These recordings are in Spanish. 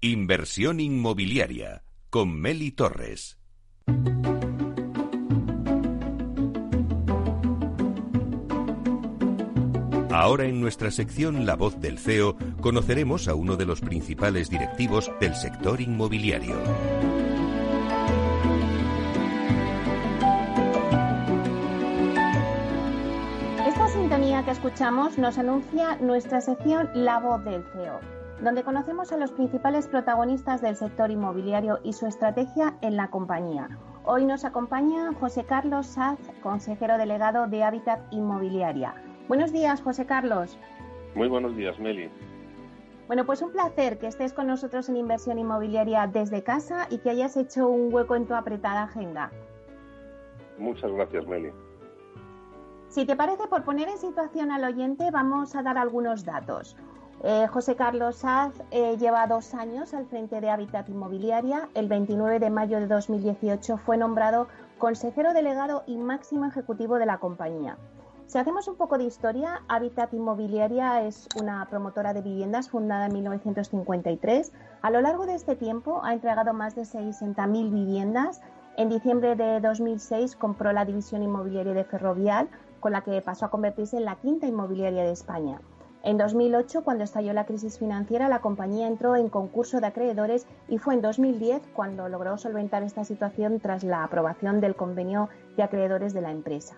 Inversión inmobiliaria con Meli Torres. Ahora en nuestra sección La voz del CEO conoceremos a uno de los principales directivos del sector inmobiliario. Esta sintonía que escuchamos nos anuncia nuestra sección La voz del CEO donde conocemos a los principales protagonistas del sector inmobiliario y su estrategia en la compañía. Hoy nos acompaña José Carlos Saz, consejero delegado de Hábitat Inmobiliaria. Buenos días, José Carlos. Muy buenos días, Meli. Bueno, pues un placer que estés con nosotros en Inversión Inmobiliaria desde casa y que hayas hecho un hueco en tu apretada agenda. Muchas gracias, Meli. Si te parece, por poner en situación al oyente, vamos a dar algunos datos. Eh, José Carlos Saz eh, lleva dos años al frente de Habitat Inmobiliaria. El 29 de mayo de 2018 fue nombrado consejero delegado y máximo ejecutivo de la compañía. Si hacemos un poco de historia, Habitat Inmobiliaria es una promotora de viviendas fundada en 1953. A lo largo de este tiempo ha entregado más de 60.000 viviendas. En diciembre de 2006 compró la división inmobiliaria de Ferrovial, con la que pasó a convertirse en la quinta inmobiliaria de España. En 2008, cuando estalló la crisis financiera, la compañía entró en concurso de acreedores y fue en 2010 cuando logró solventar esta situación tras la aprobación del convenio de acreedores de la empresa.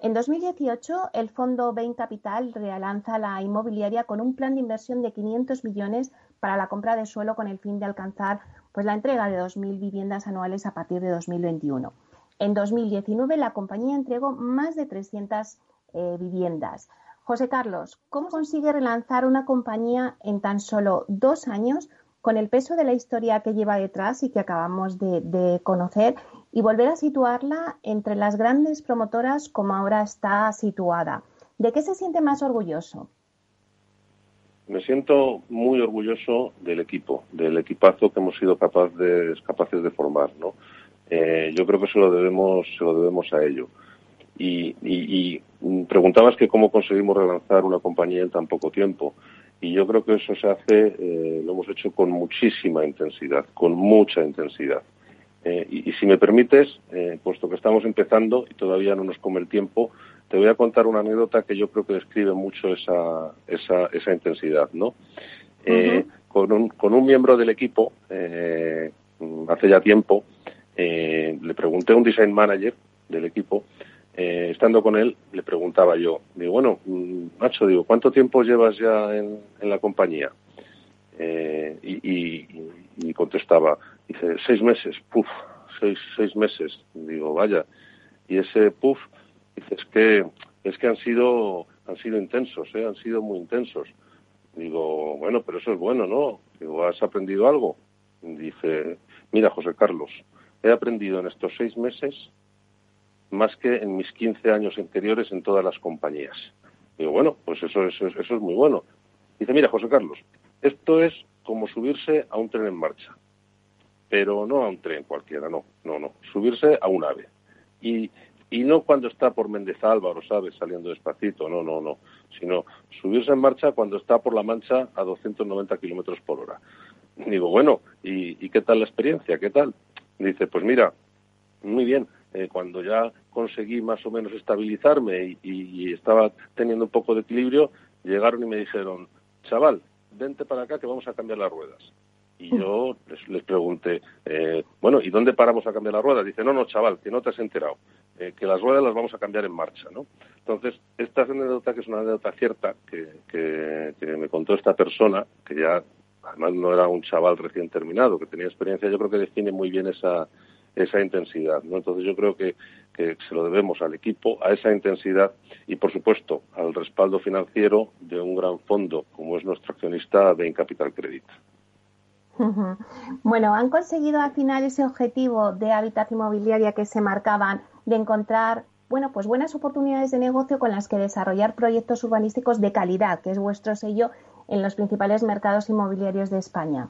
En 2018, el fondo Bain Capital relanza la inmobiliaria con un plan de inversión de 500 millones para la compra de suelo con el fin de alcanzar pues, la entrega de 2.000 viviendas anuales a partir de 2021. En 2019, la compañía entregó más de 300 eh, viviendas. José Carlos, ¿cómo consigue relanzar una compañía en tan solo dos años con el peso de la historia que lleva detrás y que acabamos de, conocer y volver a situarla entre las grandes promotoras como ahora está situada? ¿De qué se siente más orgulloso? Me siento muy orgulloso del equipo, del equipazo que hemos sido de, capaces de formar. ¿no? Eh, yo creo que se lo debemos, se lo debemos a ello. Y, preguntabas que cómo conseguimos relanzar una compañía en tan poco tiempo. Y yo creo que eso se hace, eh, lo hemos hecho con muchísima intensidad, con mucha intensidad. Eh, y, si me permites, eh, puesto que estamos empezando y todavía no nos come el tiempo, te voy a contar una anécdota que yo creo que describe mucho esa, esa, esa intensidad, ¿no? con, un, con un miembro del equipo, hace ya tiempo, le pregunté a un design manager del equipo eh, estando con él, le preguntaba yo, digo, bueno, mm, macho, digo, ¿cuánto tiempo llevas ya en, la compañía? Eh, y, contestaba, dice, seis meses, puf, seis, seis meses. Digo, vaya. Y ese puf, dice, es que, es que han sido, han sido intensos, ¿eh? han sido muy intensos. Digo, bueno, pero eso es bueno, ¿no? Digo, ¿has aprendido algo? Dice, mira, José Carlos, he aprendido en estos seis meses más que en mis 15 años anteriores en todas las compañías. Digo, bueno, pues eso, eso, eso es muy bueno. Dice, mira, José Carlos, esto es como subirse a un tren en marcha, pero no a un tren cualquiera, no, no, no, subirse a un ave. Y, y no cuando está por Méndez Álvaro, ¿sabes?, saliendo despacito, no, no, no, sino subirse en marcha cuando está por la Mancha a 290 kilómetros por hora. Digo, bueno, ¿y, ¿y qué tal la experiencia? ¿Qué tal? Dice, pues mira, muy bien, eh, cuando ya conseguí más o menos estabilizarme y, estaba teniendo un poco de equilibrio, llegaron y me dijeron, chaval, vente para acá que vamos a cambiar las ruedas. Y yo les, pregunté, eh, bueno, ¿y dónde paramos a cambiar las ruedas? Dice, no, no, chaval, que no te has enterado, eh, que las ruedas las vamos a cambiar en marcha, ¿no? Entonces, esta anécdota, que es una anécdota cierta, que, que, que me contó esta persona, que ya además no era un chaval recién terminado, que tenía experiencia, yo creo que define muy bien esa, esa intensidad. ¿no? Entonces yo creo que, que, se lo debemos al equipo, a esa intensidad y, por supuesto, al respaldo financiero de un gran fondo como es nuestro accionista Bain Capital Credit. Bueno, han conseguido al final ese objetivo de hábitat inmobiliaria que se marcaban de encontrar bueno, pues buenas oportunidades de negocio con las que desarrollar proyectos urbanísticos de calidad, que es vuestro sello en los principales mercados inmobiliarios de España.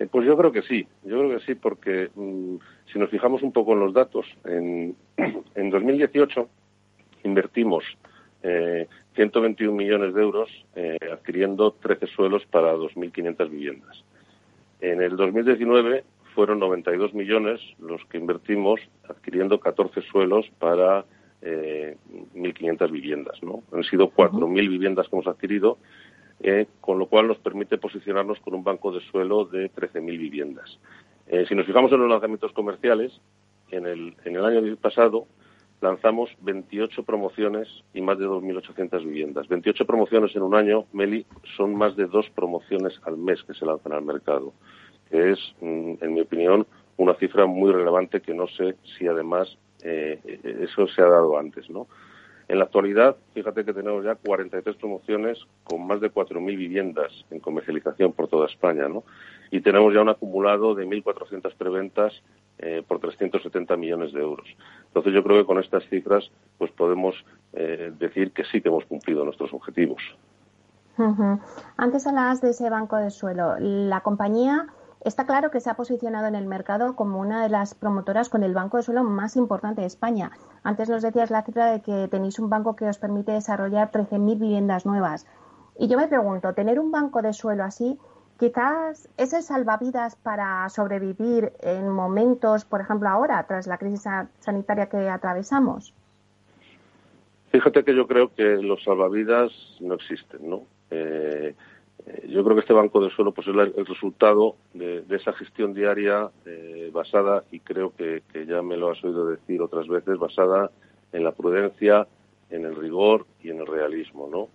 Eh, pues yo creo que sí, yo creo que sí, porque mm, si nos fijamos un poco en los datos, en, en 2018 invertimos eh, 121 millones de euros eh, adquiriendo 13 suelos para 2.500 viviendas. En el 2019 fueron 92 millones los que invertimos adquiriendo 14 suelos para eh, 1.500 viviendas. ¿no? Han sido 4.000 viviendas que hemos adquirido, eh, con lo cual nos permite posicionarnos con un banco de suelo de 13.000 viviendas. Eh, si nos fijamos en los lanzamientos comerciales, en el, en el año pasado lanzamos 28 promociones y más de 2.800 viviendas. 28 promociones en un año, Meli, son más de dos promociones al mes que se lanzan al mercado que es, mm, en mi opinión, una cifra muy relevante que no sé si además eh, eso se ha dado antes, ¿no? En la actualidad, fíjate que tenemos ya 43 promociones con más de 4.000 viviendas en comercialización por toda España, ¿no? Y tenemos ya un acumulado de 1.400 preventas eh, por 370 millones de euros. Entonces, yo creo que con estas cifras, pues podemos eh, decir que sí que hemos cumplido nuestros objetivos. Antes hablabas de ese banco de suelo. La compañía Está claro que se ha posicionado en el mercado como una de las promotoras con el banco de suelo más importante de España. Antes nos decías la cifra de que tenéis un banco que os permite desarrollar 13.000 viviendas nuevas. Y yo me pregunto, tener un banco de suelo así, quizás es el salvavidas para sobrevivir en momentos, por ejemplo, ahora, tras la crisis sanitaria que atravesamos. Fíjate que yo creo que los salvavidas no existen, ¿no? Eh, eh, yo creo que este banco de suelo pues, es el resultado de, esa gestión diaria eh, basada, y creo que, ya me lo has oído decir otras veces, basada en la prudencia, en el rigor y en el realismo, ¿no?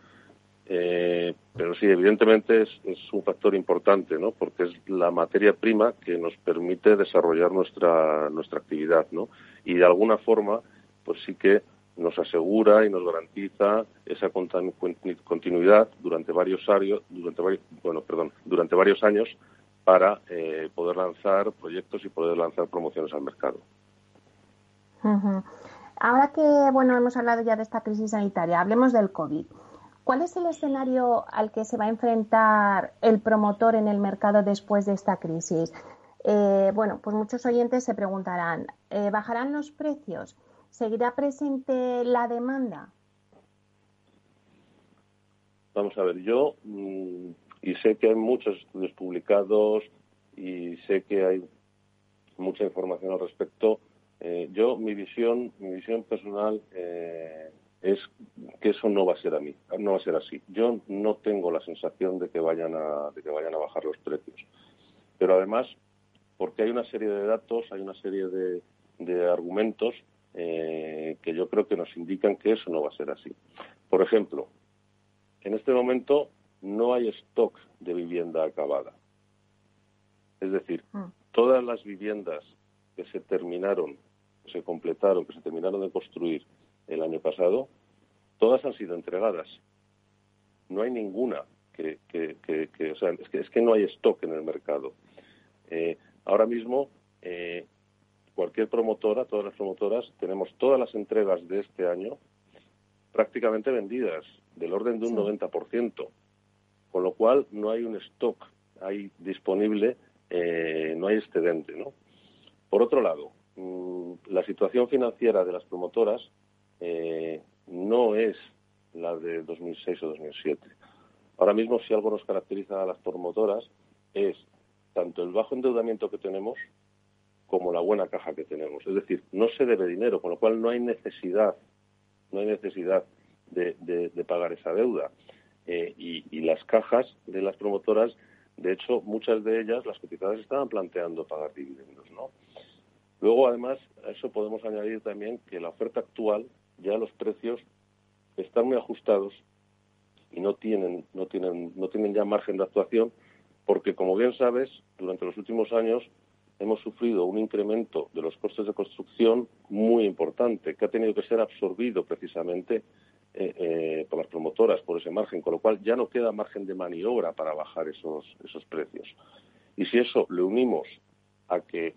Eh, pero sí, evidentemente es, es, un factor importante, ¿no? Porque es la materia prima que nos permite desarrollar nuestra, nuestra actividad, ¿no? Y de alguna forma, pues sí que nos asegura y nos garantiza esa continuidad durante varios años, durante bueno, perdón, durante varios años para eh, poder lanzar proyectos y poder lanzar promociones al mercado. Ahora que bueno hemos hablado ya de esta crisis sanitaria, hablemos del COVID. ¿Cuál es el escenario al que se va a enfrentar el promotor en el mercado después de esta crisis? Eh, bueno, pues muchos oyentes se preguntarán, eh, ¿bajarán los precios? ¿Seguirá presente la demanda? Vamos a ver, yo, mm, y sé que hay muchos estudios publicados y sé que hay mucha información al respecto. Eh, yo, mi visión, mi visión personal eh, es que eso no va a ser a mí, no va a ser así. Yo no tengo la sensación de que vayan a, de que vayan a bajar los precios. Pero además, porque hay una serie de datos, hay una serie de, de argumentos eh, que yo creo que nos indican que eso no va a ser así. Por ejemplo, en este momento no hay stock de vivienda acabada. Es decir, mm. todas las viviendas que se terminaron, que se completaron, que se terminaron de construir el año pasado, todas han sido entregadas. No hay ninguna que, que, o sea, es que, es que no hay stock en el mercado. Eh, ahora mismo eh, cualquier promotora, todas las promotoras, tenemos todas las entregas de este año prácticamente vendidas, del orden de un 90%, con lo cual no hay un stock ahí disponible, eh, no hay excedente. ¿no? Por otro lado, mm, la situación financiera de las promotoras eh, no es la de 2006 o 2007. Ahora mismo, si algo nos caracteriza a las promotoras, es tanto el bajo endeudamiento que tenemos como la buena caja que tenemos. Es decir, no se debe dinero, con lo cual no hay necesidad, no hay necesidad de, pagar esa deuda. Eh, y, las cajas de las promotoras De hecho, muchas de ellas, las cotizadas, estaban planteando pagar dividendos, ¿no? Luego, además, a eso podemos añadir también que la oferta actual, ya los precios están muy ajustados y no tienen, no tienen, no tienen ya margen de actuación, porque como bien sabes, durante los últimos años hemos sufrido un incremento de los costes de construcción muy importante, que ha tenido que ser absorbido precisamente eh, eh, por las promotoras, por ese margen, con lo cual ya no queda margen de maniobra para bajar esos, esos precios. Y si eso le unimos a que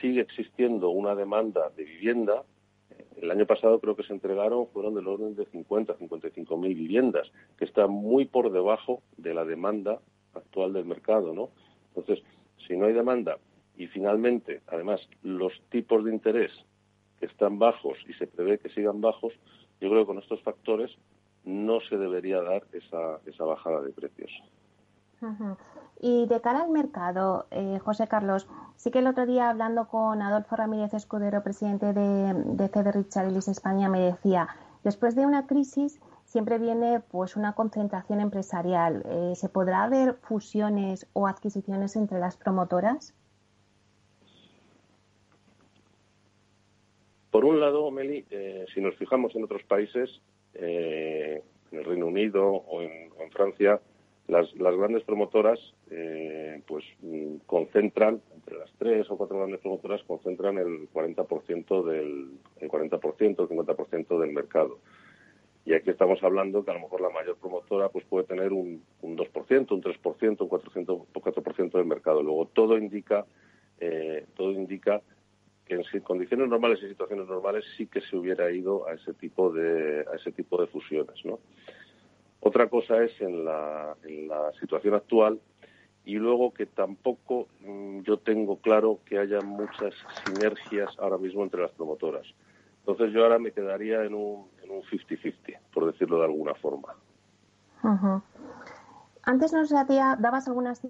sigue existiendo una demanda de vivienda, el año pasado creo que se entregaron, fueron del orden de 50, 55 mil viviendas, que está muy por debajo de la demanda actual del mercado, ¿no? Entonces, si no hay demanda y finalmente, además, los tipos de interés que están bajos y se prevé que sigan bajos, yo creo que con estos factores no se debería dar esa, esa bajada de precios. Y de cara al mercado, eh, José Carlos, sí que el otro día hablando con Adolfo Ramírez Escudero, presidente de, de CD Richard España, me decía, después de una crisis siempre viene pues una concentración empresarial. Eh, ¿Se podrá ver fusiones o adquisiciones entre las promotoras? Por un lado, Meli, eh, si nos fijamos en otros países, en el Reino Unido o en Francia, las, grandes promotoras eh, pues mm, concentran entre las tres o cuatro grandes promotoras concentran el 40% del el 40% el 50% del mercado y aquí estamos hablando que a lo mejor la mayor promotora pues puede tener un, un 2%, un 3%, un 4%, un 4% del mercado. Luego todo indica eh, todo indica que en condiciones normales y situaciones normales sí que se hubiera ido a ese tipo de a ese tipo de fusiones, ¿no? Otra cosa es en la, situación actual y luego que tampoco mm, yo tengo claro que haya muchas sinergias ahora mismo entre las promotoras. Entonces yo ahora me quedaría en un 50-50, por decirlo de alguna forma. Antes nos dabas algunas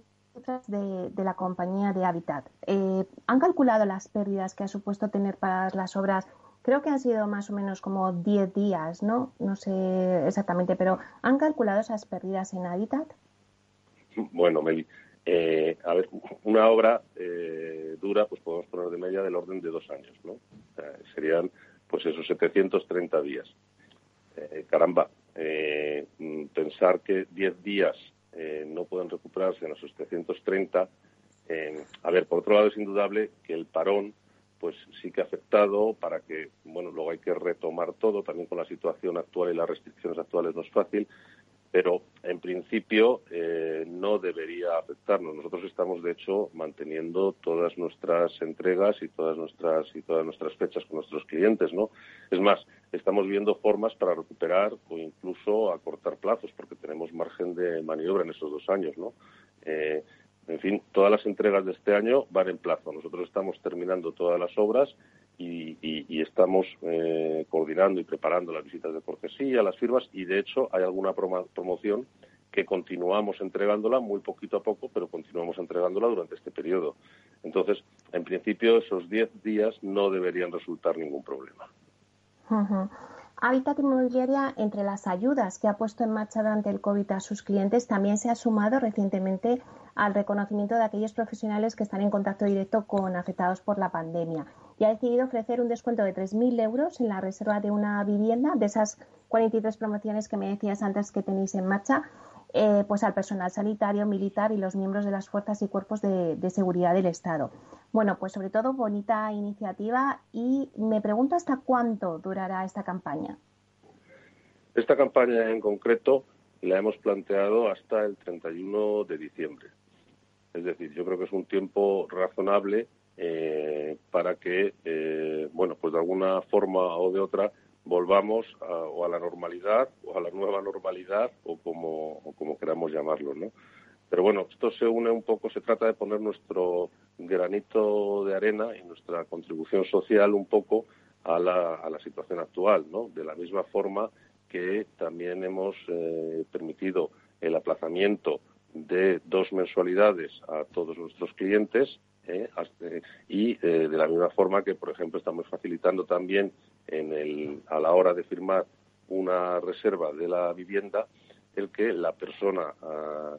de, la compañía de Habitat. Eh, ¿Han calculado las pérdidas que ha supuesto tener para las obras creo que han sido más o menos como 10 días, ¿no? No sé exactamente, pero ¿han calculado esas pérdidas en hábitat? Bueno, Meli, eh, a ver, una obra eh, dura, pues podemos poner de media del orden de dos años, ¿no? serían, pues esos 730 días. Eh, caramba, pensar que 10 días no pueden recuperarse en esos 730, a ver, por otro lado es indudable que el parón pues sí que ha afectado para que, bueno, luego hay que retomar todo, también con la situación actual y las restricciones actuales no es fácil, pero en principio eh, no debería afectarnos. Nosotros estamos, de hecho, manteniendo todas nuestras entregas y todas nuestras y todas nuestras fechas con nuestros clientes, ¿no? Es más, estamos viendo formas para recuperar o incluso acortar plazos, porque tenemos margen de maniobra en esos dos años, ¿no? Eh, en fin, todas las entregas de este año van en plazo. Nosotros estamos terminando todas las obras y, estamos eh, coordinando y preparando las visitas de cortesía, las firmas y, de hecho, hay alguna promoción que continuamos entregándola muy poquito a poco, pero continuamos entregándola durante este periodo. Entonces, en principio, esos 10 días no deberían resultar ningún problema. Habitat Inmobiliaria, entre las ayudas que ha puesto en marcha durante el COVID a sus clientes, también se ha sumado recientemente al reconocimiento de aquellos profesionales que están en contacto directo con afectados por la pandemia y ha decidido ofrecer un descuento de 3.000 euros en la reserva de una vivienda, de esas 43 promociones que me decías antes que tenéis en marcha, eh, pues al personal sanitario, militar y los miembros de las fuerzas y cuerpos de, seguridad del Estado. Bueno, pues sobre todo bonita iniciativa y me pregunto hasta cuánto durará esta campaña. Esta campaña en concreto la hemos planteado hasta el 31 de diciembre. Es decir, yo creo que es un tiempo razonable eh, para que, eh, bueno, pues de alguna forma o de otra volvamos a, o a la normalidad o a la nueva normalidad o como, como queramos llamarlo, ¿no? Pero bueno, esto se une un poco, se trata de poner nuestro granito de arena y nuestra contribución social un poco a la, a la situación actual, ¿no? De la misma forma que también hemos eh, permitido el aplazamiento de dos mensualidades a todos nuestros clientes ¿eh? y eh, de la misma forma que, por ejemplo, estamos facilitando también en el, a la hora de firmar una reserva de la vivienda el que la persona,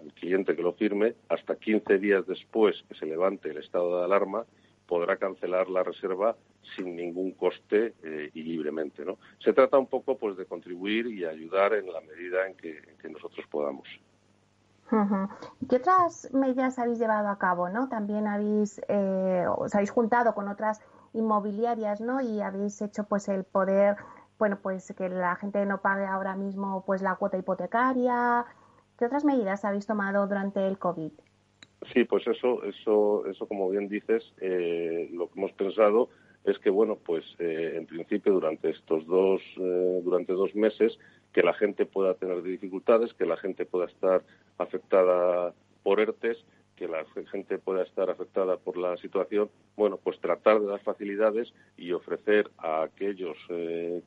el cliente que lo firme, hasta 15 días después que se levante el estado de alarma, podrá cancelar la reserva sin ningún coste eh, y libremente. ¿no? Se trata un poco pues de contribuir y ayudar en la medida en que, nosotros podamos. ¿Qué otras medidas habéis llevado a cabo? ¿no? También habéis, eh, os habéis juntado con otras inmobiliarias ¿no? y habéis hecho pues el poder bueno pues que la gente no pague ahora mismo pues la cuota hipotecaria. ¿Qué otras medidas habéis tomado durante el COVID? Sí, pues eso, eso, eso como bien dices, eh, lo que hemos pensado es que bueno, pues eh, en principio durante estos dos, eh, durante dos meses que la gente pueda tener dificultades, que la gente pueda estar afectada por ERTES, que la gente pueda estar afectada por la situación, bueno, pues tratar de dar facilidades y ofrecer a aquellos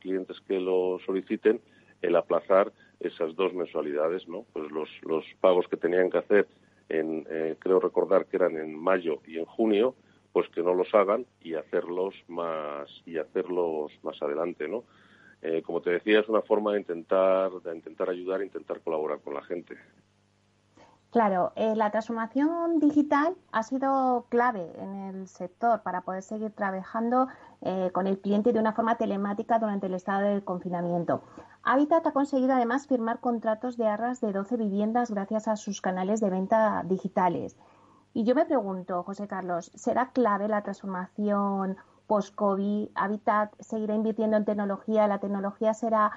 clientes que lo soliciten el aplazar esas dos mensualidades, ¿no? Pues los, los pagos que tenían que hacer en, eh, creo recordar que eran en mayo y en junio, pues que no los hagan y hacerlos más y hacerlos más adelante, ¿no? Eh, como te decía, es una forma de intentar de intentar ayudar, intentar colaborar con la gente. Claro, eh, la transformación digital ha sido clave en el sector para poder seguir trabajando eh, con el cliente de una forma telemática durante el estado de confinamiento. Habitat ha conseguido además firmar contratos de arras de 12 viviendas gracias a sus canales de venta digitales. Y yo me pregunto, José Carlos, ¿será clave la transformación post-COVID? ¿Habitat seguirá invirtiendo en tecnología? ¿La tecnología será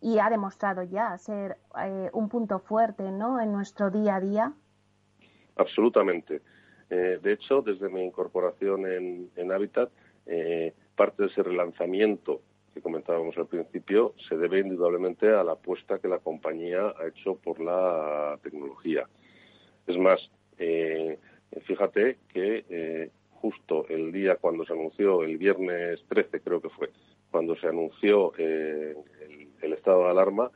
y ha demostrado ya ser eh, un punto fuerte ¿no? en nuestro día a día. Absolutamente. Eh, de hecho, desde mi incorporación en, Habitat, eh, parte de ese relanzamiento que comentábamos al principio se debe indudablemente a la apuesta que la compañía ha hecho por la tecnología. Es más, fíjate que justo el día cuando se anunció, el viernes 13 creo que fue, cuando se anunció el el estado de alarma,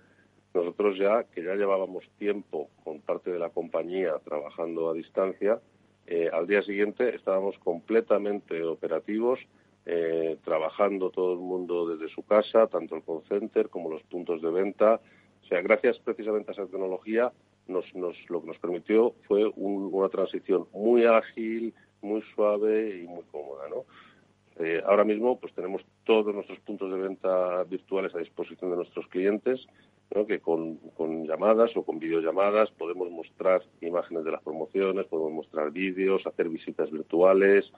nosotros ya, que ya llevábamos tiempo con parte de la compañía trabajando a distancia, eh, al día siguiente estábamos completamente operativos, eh, trabajando todo el mundo desde su casa, tanto el call como los puntos de venta. O sea, gracias precisamente a esa tecnología, nos, lo que nos permitió fue una transición muy ágil, muy suave y muy cómoda, ¿no? Eh, ahora mismo pues tenemos todos nuestros puntos de venta virtuales a disposición de nuestros clientes, que con, llamadas o con videollamadas podemos mostrar imágenes de las promociones, podemos mostrar vídeos, hacer visitas virtuales,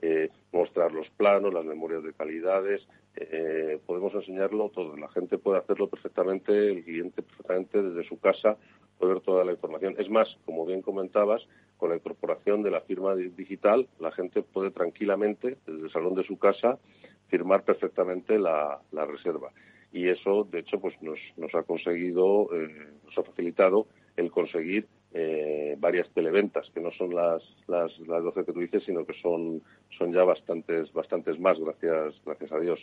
eh, mostrar los planos, las memorias de calidades, eh, podemos enseñarlo todo. La gente puede hacerlo perfectamente, el cliente perfectamente desde su casa puede ver toda la información. Es más, como bien comentabas, con la incorporación de la firma digital, la gente puede tranquilamente, desde el salón de su casa, firmar perfectamente la, reserva. Y eso, de hecho, pues nos, ha conseguido, eh, nos ha facilitado el conseguir eh, varias televentas, que no son las, las, las 12 que tú dices, sino que son, son ya bastantes, bastantes más, gracias, gracias a Dios.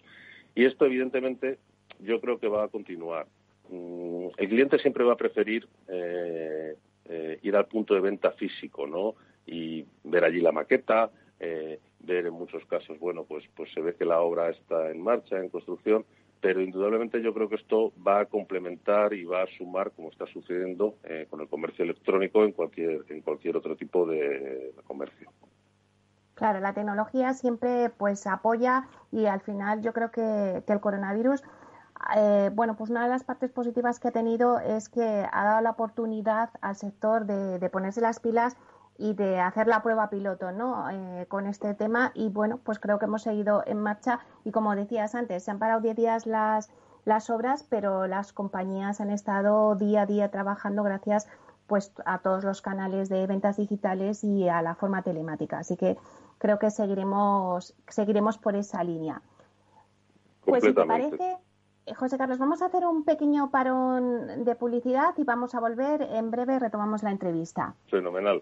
Y esto, evidentemente, yo creo que va a continuar. Mm, el cliente siempre va a preferir eh, eh, ir al punto de venta físico, ¿no? Y ver allí la maqueta, eh, ver en muchos casos, bueno, pues, pues se ve que la obra está en marcha, en construcción, pero indudablemente yo creo que esto va a complementar y va a sumar, como está sucediendo eh, con el comercio electrónico en cualquier, en cualquier otro tipo de, comercio. Claro, la tecnología siempre pues apoya y al final yo creo que, que el coronavirus eh, bueno, pues una de las partes positivas que ha tenido es que ha dado la oportunidad al sector de, ponerse las pilas y de hacer la prueba piloto ¿no? Eh, con este tema y bueno, pues creo que hemos seguido en marcha y como decías antes, se han parado 10 días las, las obras, pero las compañías han estado día a día trabajando gracias pues a todos los canales de ventas digitales y a la forma telemática. Así que creo que seguiremos, seguiremos por esa línea. Pues si te parece, José Carlos, vamos a hacer un pequeño parón de publicidad y vamos a volver. En breve retomamos la entrevista. Fenomenal.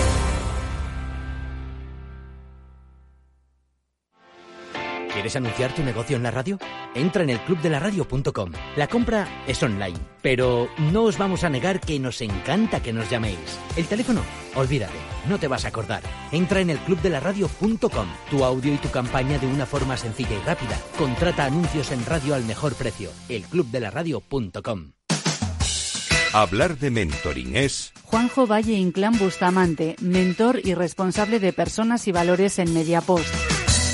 ¿Quieres anunciar tu negocio en la radio? Entra en el clubdelaradio.com. La compra es online, pero no os vamos a negar que nos encanta que nos llaméis. El teléfono, olvídate, no te vas a acordar. Entra en el clubdelaradio.com. Tu audio y tu campaña de una forma sencilla y rápida. Contrata anuncios en radio al mejor precio. Elclubdelaradio.com. Hablar de mentoring es Juanjo Valle Inclán Bustamante, mentor y responsable de personas y valores en Mediapost.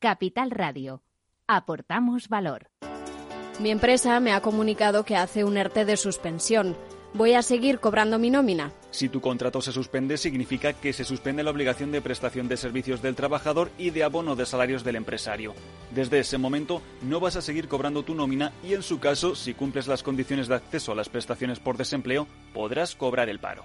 Capital Radio aportamos valor. Mi empresa me ha comunicado que hace un ERTE de suspensión. ¿Voy a seguir cobrando mi nómina? Si tu contrato se suspende, significa que se suspende la obligación de prestación de servicios del trabajador y de abono de salarios del empresario. Desde ese momento no vas a seguir cobrando tu nómina y en su caso, si cumples las condiciones de acceso a las prestaciones por desempleo, podrás cobrar el paro.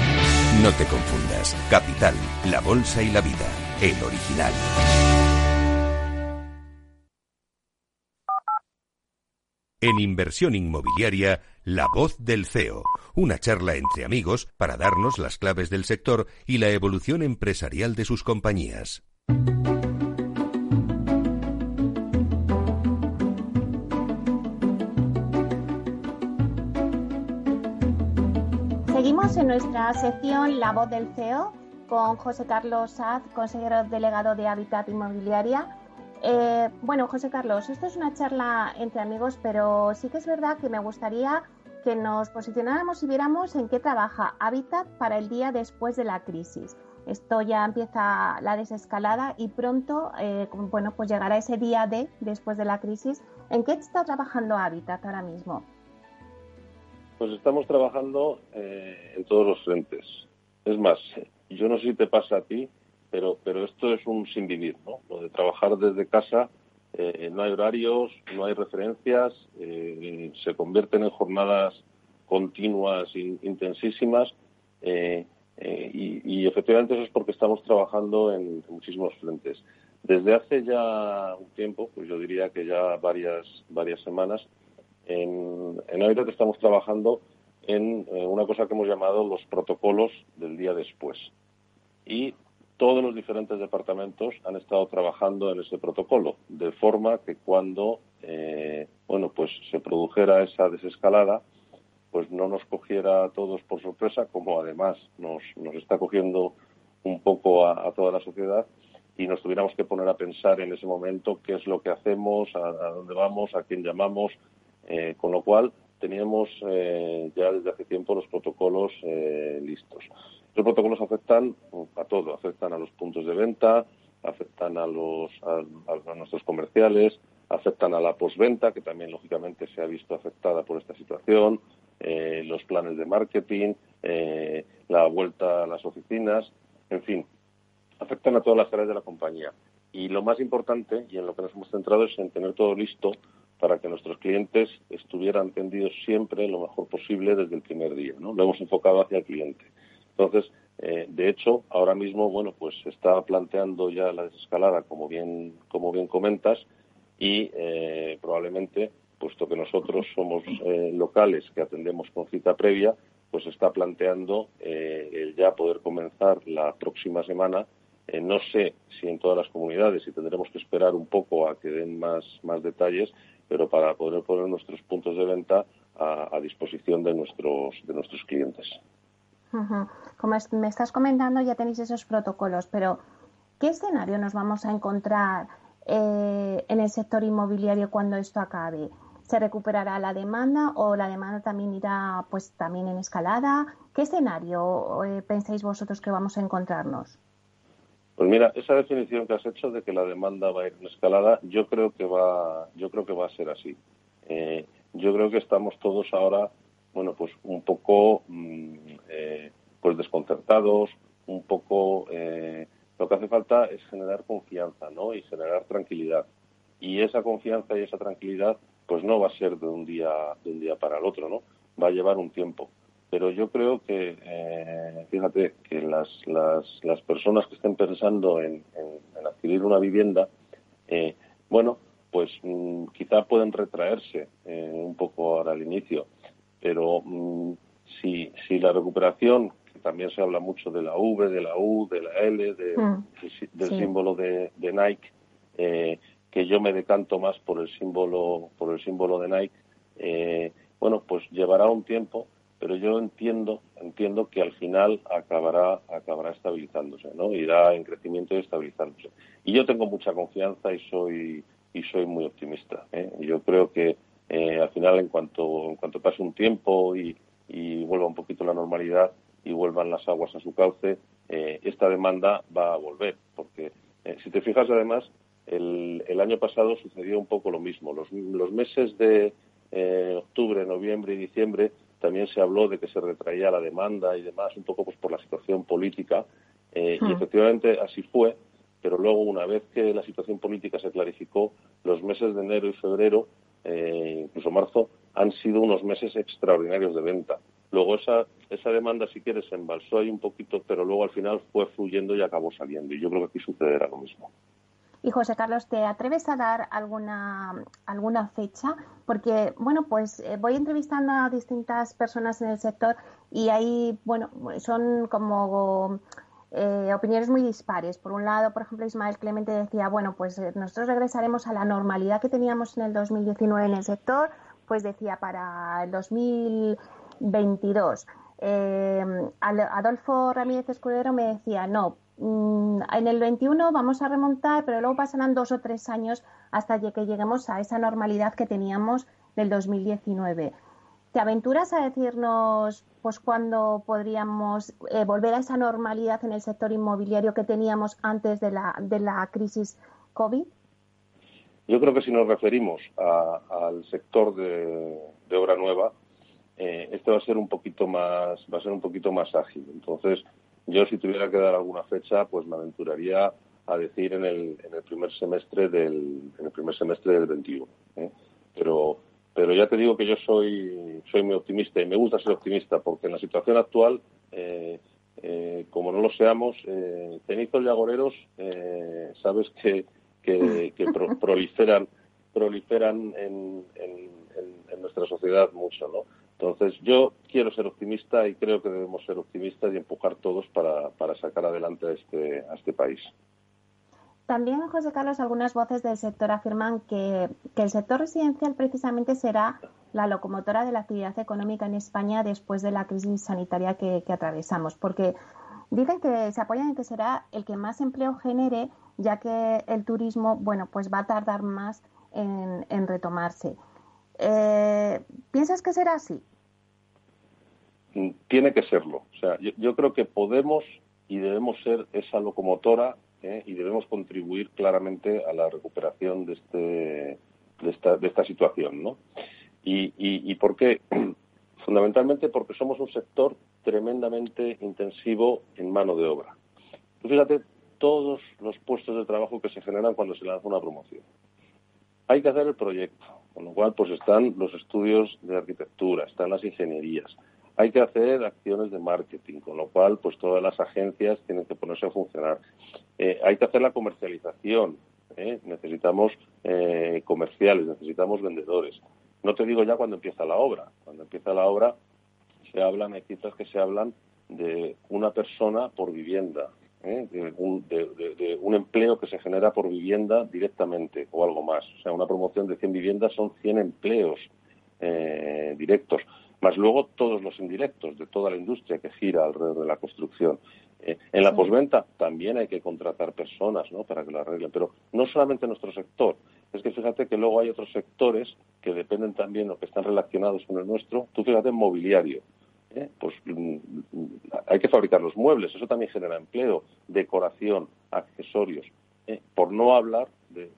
No te confundas. Capital, la bolsa y la vida. el original. En inversión inmobiliaria, la voz del CEO, una charla entre amigos para darnos las claves del sector y la evolución empresarial de sus compañías. Seguimos en nuestra sección La voz del CEO con José Carlos Saz, consejero delegado de Habitat Inmobiliaria eh, bueno, José Carlos, esto es una charla entre amigos, pero sí que es verdad que me gustaría que nos posicionáramos y viéramos en qué trabaja Habitat para el día después de la crisis. Esto ya empieza la desescalada y pronto, eh, bueno, pues llegará ese día de después de la crisis. ¿En qué está trabajando Habitat ahora mismo? Pues estamos trabajando eh, en todos los frentes. Es más, yo no sé si te pasa a ti, pero, pero esto es un sin vivir, ¿no? Lo de trabajar desde casa, eh, no hay horarios, no hay referencias, eh, se convierten en jornadas continuas e intensísimas eh, y, efectivamente eso es porque estamos trabajando en, muchísimos frentes. Desde hace ya un tiempo, pues yo diría que ya varias, varias semanas, en, en estamos trabajando en una cosa que hemos llamado los protocolos del día después. Y todos los diferentes departamentos han estado trabajando en ese protocolo, de forma que cuando eh, bueno pues se produjera esa desescalada, pues no nos cogiera a todos por sorpresa, como además nos, nos está cogiendo un poco a, toda la sociedad y nos tuviéramos que poner a pensar en ese momento qué es lo que hacemos, a, dónde vamos, a quién llamamos, eh, con lo cual teníamos eh, ya desde hace tiempo los protocolos listos. Los protocolos afectan a todo, afectan a los puntos de venta, afectan a, los, a, nuestros comerciales, afectan a la posventa, que también lógicamente se ha visto afectada por esta situación, eh, los planes de marketing, eh, la vuelta a las oficinas, en fin, afectan a todas las áreas de la compañía. Y lo más importante, y en lo que nos hemos centrado, es en tener todo listo para que nuestros clientes estuvieran atendidos siempre lo mejor posible desde el primer día. ¿no? Lo hemos enfocado hacia el cliente. Entonces, eh, de hecho, ahora mismo, bueno, pues se está planteando ya la desescalada, como bien, como bien comentas, y eh, probablemente, puesto que nosotros somos eh, locales que atendemos con cita previa, pues está planteando el ya poder comenzar la próxima semana. no sé si en todas las comunidades, y tendremos que esperar un poco a que den más, más detalles, pero para poder poner nuestros puntos de venta a, disposición de nuestros, de nuestros clientes. Como me estás comentando, ya tenéis esos protocolos, pero ¿qué escenario nos vamos a encontrar eh, en el sector inmobiliario cuando esto acabe? ¿Se recuperará la demanda o la demanda también irá pues también en escalada? ¿Qué escenario eh, pensáis vosotros que vamos a encontrarnos? Pues mira, esa definición que has hecho de que la demanda va a ir en escalada, yo creo que va, yo creo que va a ser así. Eh, yo creo que estamos todos ahora bueno, pues un poco mm, eh, pues desconcertados, un poco eh, lo que hace falta es generar confianza, ¿no? Y generar tranquilidad. Y esa confianza y esa tranquilidad, pues no va a ser de un día de un día para el otro, ¿no? Va a llevar un tiempo. Pero yo creo que, eh, fíjate, que las, las, las, personas que estén pensando en, adquirir una vivienda, bueno, pues mm, quizá pueden retraerse un poco ahora al inicio pero mm, si, si la recuperación, que también se habla mucho de la V, de la U, de la L, mm, del símbolo de, Nike, eh, que yo me decanto más por el símbolo, por el símbolo de Nike, eh, bueno, pues llevará un tiempo, pero yo entiendo, entiendo que al final acabará, acabará estabilizándose, ¿no? Irá en crecimiento y estabilizándose. Y yo tengo mucha confianza y soy, y soy muy optimista. ¿eh? Yo creo que eh, al final, en cuanto, en cuanto pase un tiempo y, vuelva un poquito la normalidad y vuelvan las aguas a su cauce, eh, esta demanda va a volver. Porque eh, si te fijas, además, el, año pasado sucedió un poco lo mismo. Los, meses de octubre, noviembre y diciembre también se habló de que se retraía la demanda y demás, un poco pues por la situación política. Y hmm. efectivamente así fue, pero luego, una vez que la situación política se clarificó, los meses de enero y febrero eh, incluso marzo, han sido unos meses extraordinarios de venta. Luego esa, esa demanda, si quieres, se embalsó ahí un poquito, pero luego al final fue fluyendo y acabó saliendo. Y yo creo que aquí sucederá lo mismo. Y José Carlos, ¿te atreves a dar alguna, alguna fecha? Porque, bueno, pues eh, voy entrevistando a distintas personas en el sector y ahí, bueno, son como eh, opiniones muy dispares. Por un lado, por ejemplo, Ismael Clemente decía, bueno, pues eh, nosotros regresaremos a la normalidad que teníamos en el 2019 en el sector, pues decía para el 2022. Adolfo Ramírez Escudero me decía, no, en el 21 vamos a remontar, pero luego pasarán dos o tres años hasta que lleguemos a esa normalidad que teníamos del 2019. ¿Te aventuras a decirnos pues cuándo podríamos eh, volver a esa normalidad en el sector inmobiliario que teníamos antes de la, de la crisis COVID? Yo creo que si nos referimos al sector de, obra nueva, eh, este va a ser un poquito más va a ser un poquito más ágil. Entonces, yo, si tuviera que dar alguna fecha, pues me aventuraría a decir en el, en el primer semestre del en el primer semestre del 21. ¿eh? Pero pero ya te digo que yo soy soy muy optimista y me gusta ser optimista porque en la situación actual eh, eh, como no lo seamos eh, cenizos y agoreros sabes que que, proliferan proliferan en, en, en nuestra sociedad mucho no entonces, yo quiero ser optimista y creo que debemos ser optimistas y empujar todos para, sacar adelante a este, a este país. También, José Carlos, algunas voces del sector afirman que, el sector residencial precisamente será la locomotora de la actividad económica en España después de la crisis sanitaria que, atravesamos, porque dicen que se apoyan en que será el que más empleo genere, ya que el turismo, bueno, pues va a tardar más en, retomarse. Eh, ¿Piensas que será así? Tiene que serlo. O sea, yo, creo que podemos y debemos ser esa locomotora ¿eh? y debemos contribuir claramente a la recuperación de, este, de, esta, de esta situación. ¿no? Y, y, por qué? Fundamentalmente porque somos un sector tremendamente intensivo en mano de obra. fíjate todos los puestos de trabajo que se generan cuando se lanza una promoción. Hay que hacer el proyecto, con lo cual pues están los estudios de arquitectura, están las ingenierías, hay que hacer acciones de marketing, con lo cual, pues todas las agencias tienen que ponerse a funcionar. Eh, hay que hacer la comercialización. ¿eh? Necesitamos eh, comerciales, necesitamos vendedores. No te digo ya cuando empieza la obra. Cuando empieza la obra se hablan, hay citas que se hablan de una persona por vivienda, de un, de, un, empleo que se genera por vivienda directamente o algo más. O sea, una promoción de 100 viviendas son 100 empleos directos más luego todos los indirectos de toda la industria que gira alrededor de la construcción. Eh, en la posventa también hay que contratar personas ¿no? para que lo arreglen, pero no solamente nuestro sector. Es que fíjate que luego hay otros sectores que dependen también o que están relacionados con el nuestro. Tú fíjate en mobiliario. ¿eh? Pues mm, hay que fabricar los muebles, eso también genera empleo, decoración, accesorios. ¿Eh? Por no hablar de,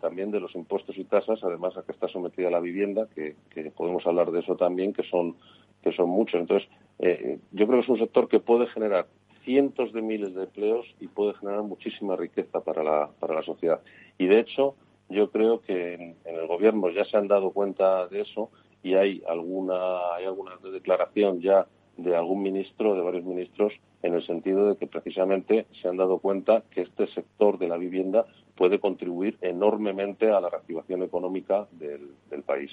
también de los impuestos y tasas, además a que está sometida la vivienda, que, podemos hablar de eso también, que son, que son muchos. Entonces, eh, yo creo que es un sector que puede generar cientos de miles de empleos y puede generar muchísima riqueza para la, para la sociedad. Y de hecho, yo creo que en, el gobierno ya se han dado cuenta de eso y hay alguna, hay alguna declaración ya de algún ministro, de varios ministros, en el sentido de que precisamente se han dado cuenta que este sector de la vivienda puede contribuir enormemente a la reactivación económica del, país.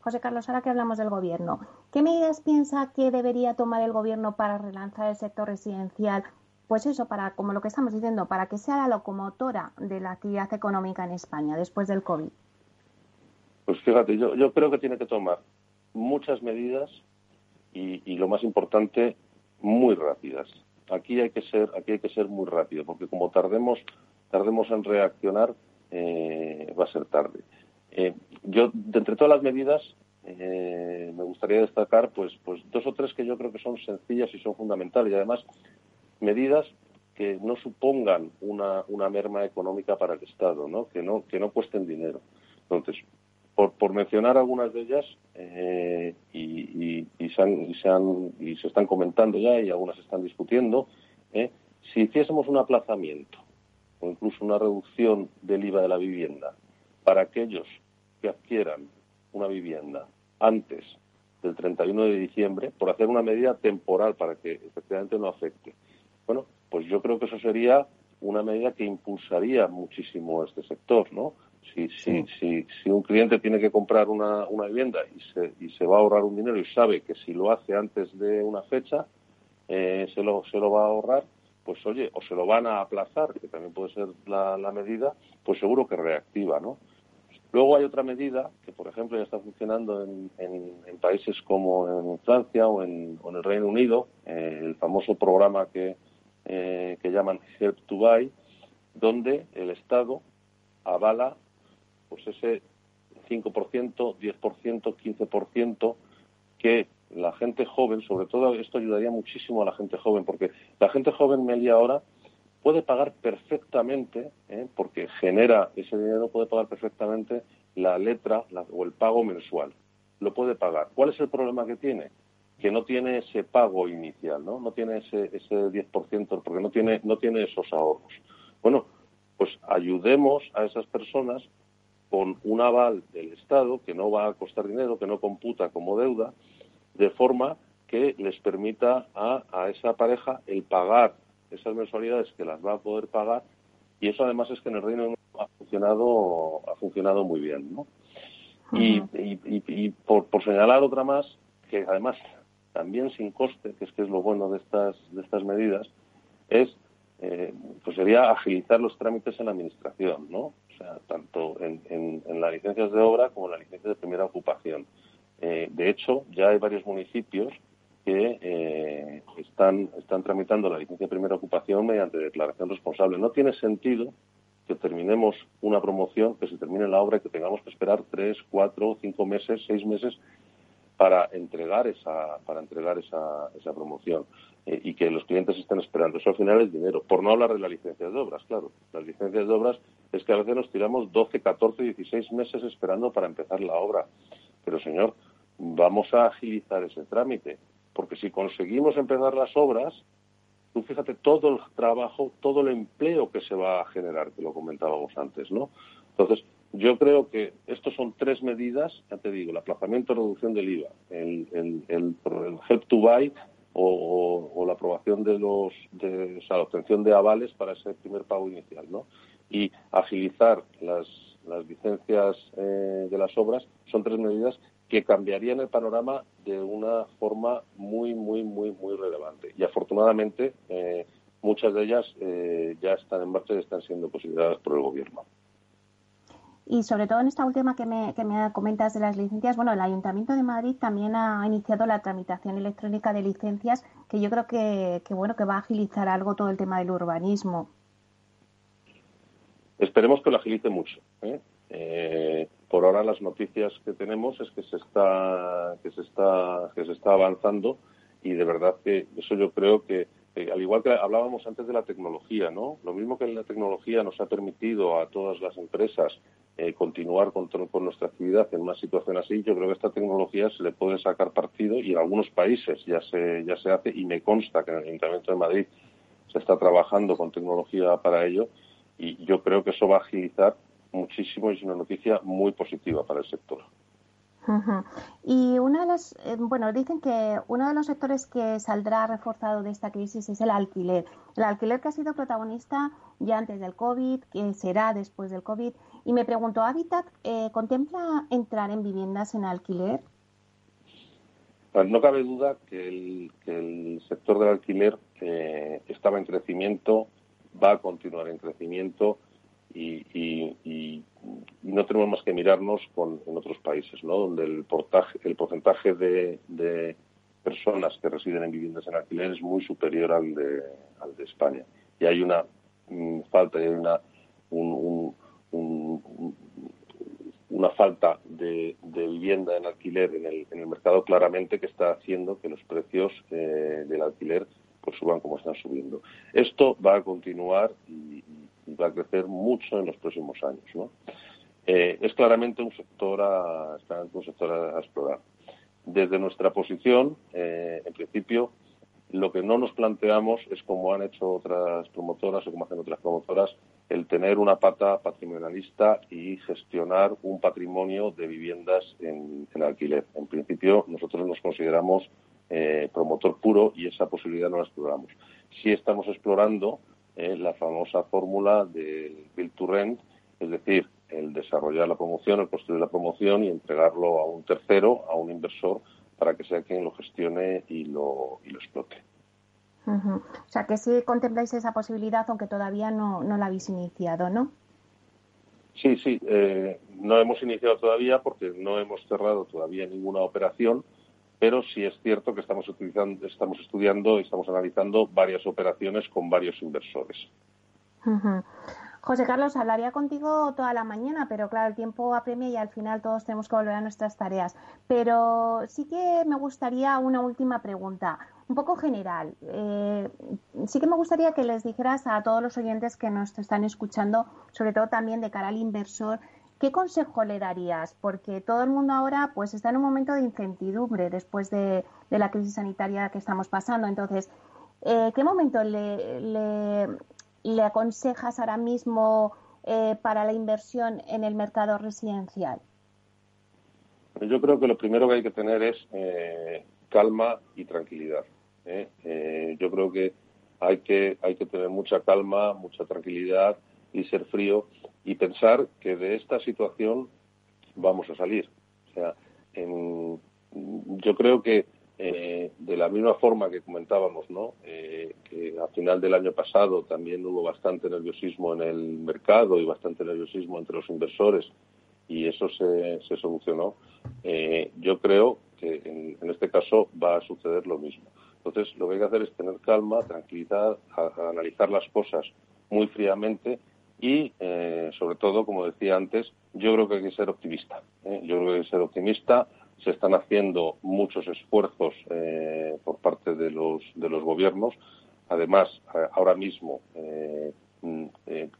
José Carlos, ahora que hablamos del Gobierno, ¿qué medidas piensa que debería tomar el Gobierno para relanzar el sector residencial? Pues eso, para, como lo que estamos diciendo, para que sea la locomotora de la actividad económica en España después del COVID. Pues fíjate, yo, yo creo que tiene que tomar muchas medidas y, y lo más importante, muy rápidas. Aquí hay que ser, aquí hay que ser muy rápido, porque como tardemos tardemos en reaccionar, eh, va a ser tarde. Eh, yo, de entre todas las medidas, eh, me gustaría destacar pues, pues dos o tres que yo creo que son sencillas y son fundamentales. Y además, medidas que no supongan una, una merma económica para el Estado, ¿no? Que, no, que no cuesten dinero. Entonces, por, por mencionar algunas de ellas, y, y, se y, se y se están comentando ya y algunas se están discutiendo, si hiciésemos un aplazamiento o incluso una reducción del IVA de la vivienda para aquellos que adquieran una vivienda antes del 31 de diciembre por hacer una medida temporal para que efectivamente no afecte. Bueno, pues yo creo que eso sería una medida que impulsaría muchísimo este sector, ¿no? Si, si, si, si un cliente tiene que comprar una, una vivienda y se, y se va a ahorrar un dinero y sabe que si lo hace antes de una fecha, eh, se, lo, se lo va a ahorrar, pues oye, o se lo van a aplazar, que también puede ser la, la medida, pues seguro que reactiva, ¿no? Luego hay otra medida que, por ejemplo, ya está funcionando en, en, países como en Francia o en, el Reino Unido, eh, el famoso programa que, eh, que llaman Help to Buy, donde el Estado avala pues ese 5%, 10%, 15% que la gente joven, sobre todo esto ayudaría muchísimo a la gente joven, porque la gente joven media ahora puede pagar perfectamente, ¿eh? porque genera ese dinero, puede pagar perfectamente la letra o el pago mensual. Lo puede pagar. ¿Cuál es el problema que tiene? Que no tiene ese pago inicial, ¿no? No tiene ese, ese 10%, porque no tiene, no tiene esos ahorros. Bueno, pues ayudemos a esas personas con un aval del Estado que no va a costar dinero, que no computa como deuda, de forma que les permita a, a esa pareja el pagar esas mensualidades que las va a poder pagar y eso además es que en el Reino Unido ha funcionado ha funcionado muy bien ¿no? y, y, por, por, señalar otra más que además también sin coste que es que es lo bueno de estas de estas medidas es eh, pues sería agilizar los trámites en la administración no sea tanto en, en, las licencias de obra como en la licencia de primera ocupación eh, de hecho ya hay varios municipios que eh, están, están tramitando la licencia de primera ocupación mediante declaración responsable. No tiene sentido que terminemos una promoción, que se termine la obra y que tengamos que esperar tres, cuatro, cinco meses, seis meses para entregar esa, para entregar esa, esa promoción eh, y que los clientes estén esperando. Eso al final es dinero. Por no hablar de la licencia de obras, claro. Las licencias de obras es que a veces nos tiramos 12, 14, 16 meses esperando para empezar la obra. Pero, señor, vamos a agilizar ese trámite porque si conseguimos empezar las obras, tú fíjate todo el trabajo, todo el empleo que se va a generar, que lo comentábamos antes, ¿no? Entonces, yo creo que estos son tres medidas, ya te digo, el aplazamiento reducción del IVA, el, el, Help to Buy o, la aprobación de los, de, o sea, la obtención de avales para ese primer pago inicial, ¿no? Y agilizar las, las licencias eh, de las obras son tres medidas que cambiarían el panorama de una forma muy, muy, muy, muy relevante. Y afortunadamente eh, muchas de ellas eh, ya están en marcha y están siendo consideradas por el Gobierno. Y sobre todo en esta última que me, que me comentas de las licencias, bueno, el Ayuntamiento de Madrid también ha iniciado la tramitación electrónica de licencias, que yo creo que, que bueno, que va a agilizar algo todo el tema del urbanismo. Esperemos que lo agilice mucho. ¿eh? Eh, por ahora las noticias que tenemos es que se está que se está que se está avanzando y de verdad que eso yo creo que al igual que hablábamos antes de la tecnología, ¿no? Lo mismo que la tecnología nos ha permitido a todas las empresas eh, continuar con, con, nuestra actividad en una situación así, yo creo que esta tecnología se le puede sacar partido y en algunos países ya se ya se hace y me consta que en el Ayuntamiento de Madrid se está trabajando con tecnología para ello y yo creo que eso va a agilizar muchísimo y es una noticia muy positiva para el sector. Y una de las, eh, bueno, dicen que uno de los sectores que saldrá reforzado de esta crisis es el alquiler. El alquiler que ha sido protagonista ya antes del COVID, que será después del COVID. Y me pregunto, ¿Habitat eh, contempla entrar en viviendas en alquiler? Pues no cabe duda que el, que el sector del alquiler eh, estaba en crecimiento, va a continuar en crecimiento y, no tenemos más que mirarnos con, en otros países, ¿no? donde el, portaje, el porcentaje de, personas que residen en viviendas en alquiler es muy superior al de, al de España. Y hay una mm, falta, hay una, una falta de, vivienda en alquiler en el, en el, mercado claramente que está haciendo que los precios eh, del alquiler pues suban como están subiendo. Esto va a continuar y, va a crecer mucho en los próximos años. ¿no? Eh, es claramente un sector a, un sector a, explorar. Desde nuestra posición, eh, en principio, lo que no nos planteamos es como han hecho otras promotoras o como hacen otras promotoras, el tener una pata patrimonialista y gestionar un patrimonio de viviendas en, alquiler. En principio, nosotros nos consideramos eh, promotor puro y esa posibilidad no la exploramos. Sí estamos explorando eh, la famosa fórmula del build to rent, es decir, el desarrollar la promoción, el construir la promoción y entregarlo a un tercero, a un inversor, para que sea quien lo gestione y lo, y lo explote. O sea, que sí contempláis esa posibilidad, aunque todavía no, no la habéis iniciado, ¿no? Sí, sí. Eh, no hemos iniciado todavía porque no hemos cerrado todavía ninguna operación, pero sí es cierto que estamos, utilizando, estamos estudiando y estamos analizando varias operaciones con varios inversores. José Carlos, hablaría contigo toda la mañana, pero claro, el tiempo apremia y al final todos tenemos que volver a nuestras tareas. Pero sí que me gustaría una última pregunta, un poco general. Eh, sí que me gustaría que les dijeras a todos los oyentes que nos están escuchando, sobre todo también de cara al inversor, ¿qué consejo le darías? Porque todo el mundo ahora pues está en un momento de incertidumbre después de, la crisis sanitaria que estamos pasando. Entonces, eh, ¿qué momento le aconsejas ahora mismo eh, para la inversión en el mercado residencial? Yo creo que lo primero que hay que tener es eh, calma y tranquilidad. yo creo que hay que hay que tener mucha calma, mucha tranquilidad y ser frío y pensar que de esta situación vamos a salir. O sea, yo creo que eh, de la misma forma que comentábamos, ¿no? Eh, que a final del año pasado también hubo bastante nerviosismo en el mercado y bastante nerviosismo entre los inversores y eso se, solucionó. Eh, yo creo que en, este caso va a suceder lo mismo. Entonces, lo que hay que hacer es tener calma, tranquilidad, analizar las cosas muy fríamente y, sobre todo, como decía antes, yo creo que hay que ser optimista. Yo creo que hay que ser optimista se están haciendo muchos esfuerzos eh, por parte de los, de los gobiernos. Además, eh, ahora mismo, eh, mm,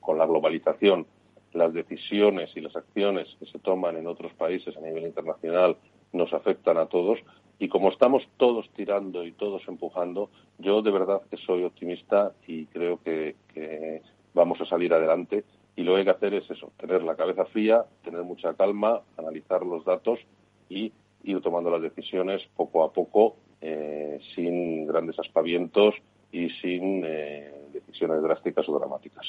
con la globalización, las decisiones y las acciones que se toman en otros países a nivel internacional nos afectan a todos. Y como estamos todos tirando y todos empujando, yo de verdad que soy optimista y creo que vamos a salir adelante. Y lo que hay que hacer es eso, tener la cabeza fría, tener mucha calma, analizar los datos y ir tomando las decisiones poco a poco, eh, sin grandes aspavientos y sin eh, decisiones drásticas o dramáticas.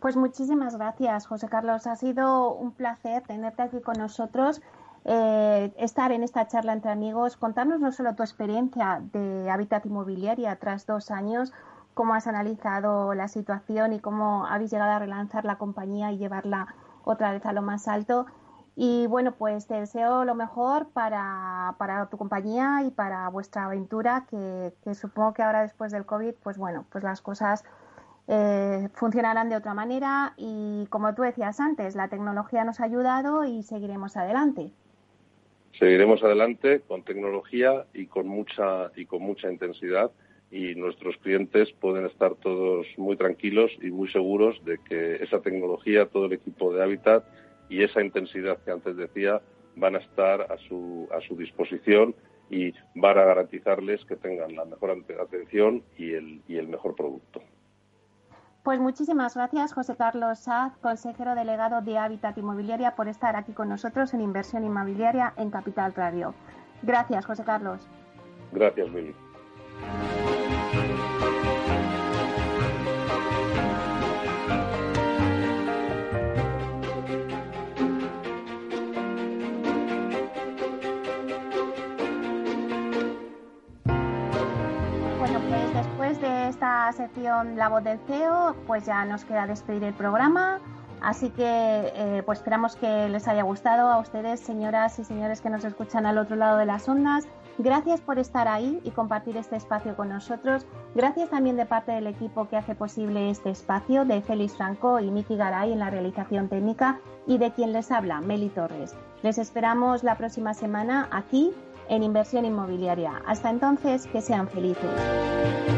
Pues muchísimas gracias, José Carlos. Ha sido un placer tenerte aquí con nosotros, eh, estar en esta charla entre amigos, contarnos no solo tu experiencia de hábitat inmobiliaria tras dos años, cómo has analizado la situación y cómo habéis llegado a relanzar la compañía y llevarla otra vez a lo más alto, y bueno, pues te deseo lo mejor para, para tu compañía y para vuestra aventura, que, supongo que ahora después del COVID, pues bueno, pues las cosas eh, funcionarán de otra manera. Y como tú decías antes, la tecnología nos ha ayudado y seguiremos adelante. Seguiremos adelante con tecnología y con mucha y con mucha intensidad y nuestros clientes pueden estar todos muy tranquilos y muy seguros de que esa tecnología, todo el equipo de Habitat y esa intensidad que antes decía van a estar a su, a su disposición y van a garantizarles que tengan la mejor atención y el, y el mejor producto. Pues muchísimas gracias, José Carlos Saz, consejero delegado de Hábitat Inmobiliaria, por estar aquí con nosotros en Inversión Inmobiliaria en Capital Radio. Gracias, José Carlos. Gracias, Mili. Esta sección La voz del CEO, pues ya nos queda despedir el programa. Así que eh, pues esperamos que les haya gustado a ustedes, señoras y señores que nos escuchan al otro lado de las ondas. Gracias por estar ahí y compartir este espacio con nosotros. Gracias también de parte del equipo que hace posible este espacio, de Félix Franco y Miki Garay en la realización técnica y de quien les habla, Meli Torres. Les esperamos la próxima semana aquí en Inversión Inmobiliaria. Hasta entonces, que sean felices.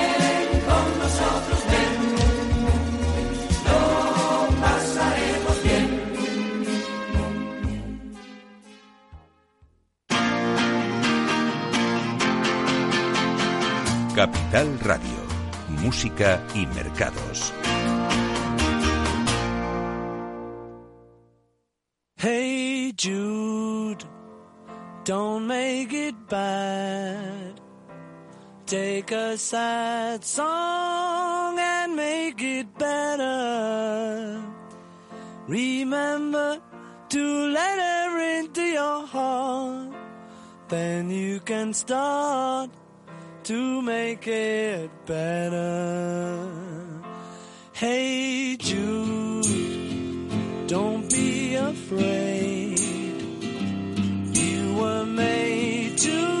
Capital Radio, música y mercados. Hey Jude, don't make it bad. Take a sad song and make it better. Remember to let her into your heart. Then you can start to make it better. Hey Jude, don't be afraid. You were made to